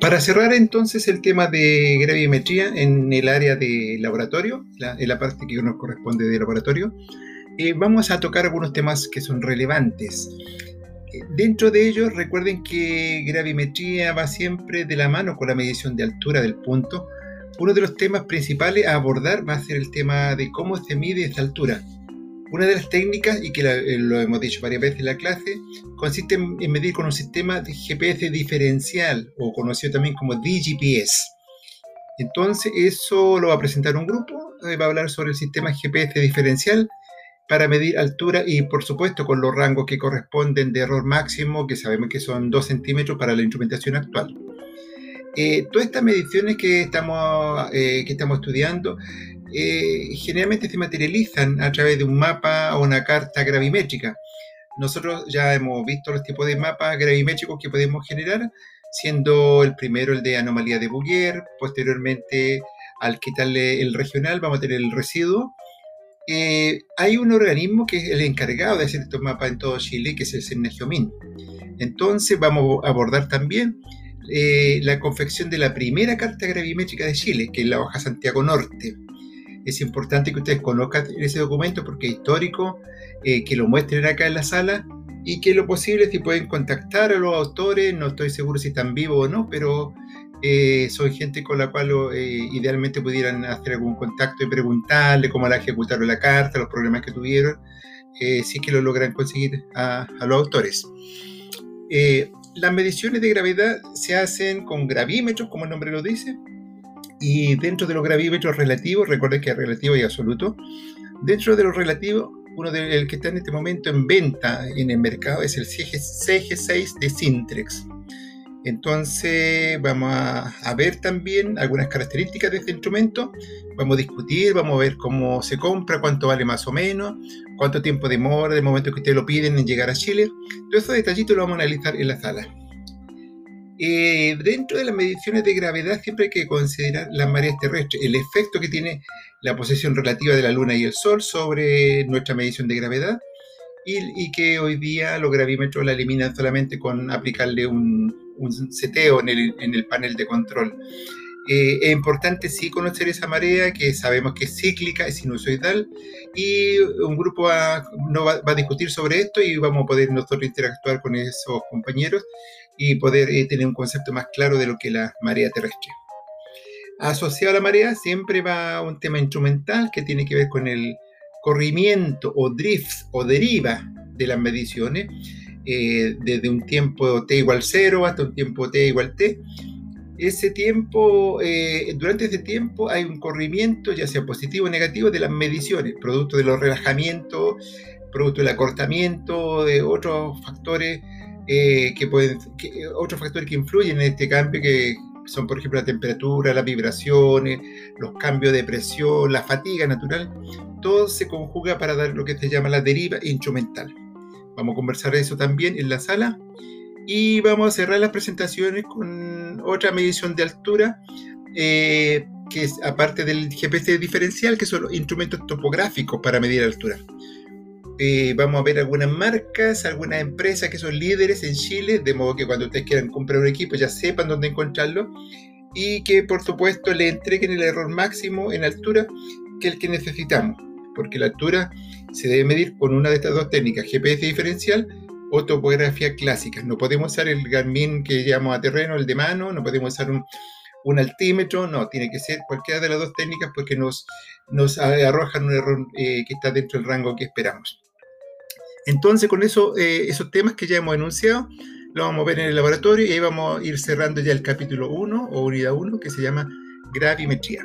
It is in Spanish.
Para cerrar entonces el tema de gravimetría en el área de laboratorio, en la parte que nos corresponde de laboratorio, eh, vamos a tocar algunos temas que son relevantes. Eh, dentro de ellos, recuerden que gravimetría va siempre de la mano con la medición de altura del punto. Uno de los temas principales a abordar va a ser el tema de cómo se mide esa altura. Una de las técnicas, y que eh, lo hemos dicho varias veces en la clase, consiste en, medir con un sistema de GPS diferencial, o conocido también como DGPS. Entonces, eso lo va a presentar un grupo, eh, va a hablar sobre el sistema GPS diferencial para medir altura y, por supuesto, con los rangos que corresponden de error máximo, que sabemos que son 2 centímetros para la instrumentación actual. Eh, todas estas mediciones que estamos, que estamos estudiando eh, generalmente se materializan a través de un mapa o una carta gravimétrica. Nosotros ya hemos visto los tipos de mapas gravimétricos que podemos generar, siendo el primero el de anomalía de Bouguer, posteriormente al quitarle el regional vamos a tener el residuo. Eh, hay un organismo que es el encargado de hacer estos mapas en todo Chile, que es el CERNAGIOMIN. Entonces vamos a abordar también eh, la confección de la primera carta gravimétrica de Chile, que es la hoja Santiago Norte es importante que ustedes conozcan ese documento porque es histórico, eh, que lo muestren acá en la sala y que lo posible si pueden contactar a los autores, no estoy seguro si están vivos o no, pero eh, son gente con la cual eh, idealmente pudieran hacer algún contacto y preguntarle cómo la ejecutaron la carta, los problemas que tuvieron, si es que lo logran conseguir a, a los autores. las mediciones de gravedad se hacen con gravímetros, como el nombre lo dice, y dentro de los gravímetros relativos, recuerden que es relativo y absoluto, dentro de los relativos, uno del que está en este momento en venta en el mercado es el CG6 de Sintrex. Entonces vamos a, ver también algunas características de este instrumento, vamos a discutir, vamos a ver cómo se compra, cuánto vale más o menos, cuánto tiempo demora del momento que ustedes lo piden en llegar a Chile. Todos esos detallitos lo vamos a analizar en la sala. Eh, dentro de las mediciones de gravedad siempre hay que considerar las mareas terrestres, el efecto que tiene la posición relativa de la Luna y el Sol sobre nuestra medición de gravedad y, que hoy día los gravímetros la eliminan solamente con aplicarle un, seteo en el, panel de control. Eh, es importante sí conocer esa marea que sabemos que es cíclica, es sinusoidal y un grupo no va, va, a discutir sobre esto y vamos a poder nosotros interactuar con esos compañeros y poder eh, tener un concepto más claro de lo que es la marea terrestre. Asociado a la marea siempre va un tema instrumental que tiene que ver con el corrimiento o drift o deriva de las mediciones, eh, desde un tiempo t igual 0 hasta un tiempo t igual t. Ese tiempo, eh, durante ese tiempo hay un corrimiento, ya sea positivo o negativo, de las mediciones, producto de los relajamientos, producto del acortamiento, de otros factores eh, que pueden, otros factores que influyen en este cambio que son, por ejemplo, la temperatura, las vibraciones, los cambios de presión, la fatiga natural, todo se conjuga para dar lo que se llama la deriva instrumental. Vamos a conversar de eso también en la sala y vamos a cerrar las presentaciones con otra medición de altura, eh, que es aparte del GPS diferencial, que son los instrumentos topográficos para medir altura. Eh, vamos a ver algunas marcas, algunas empresas que son líderes en Chile, de modo que cuando ustedes quieran comprar un equipo ya sepan dónde encontrarlo y que por supuesto le entreguen el error máximo en altura que el que necesitamos, porque la altura se debe medir con una de estas dos técnicas, GPS diferencial o topografía clásica. No podemos usar el Garmin que llamamos a terreno, el de mano, no podemos usar un, altímetro, no, tiene que ser cualquiera de las dos técnicas porque nos, nos arrojan un error eh, que está dentro del rango que esperamos. Entonces, con eso, eh, esos temas que ya hemos enunciado, lo vamos a ver en el laboratorio y ahí vamos a ir cerrando ya el capítulo 1 o unidad 1 que se llama gravimetría.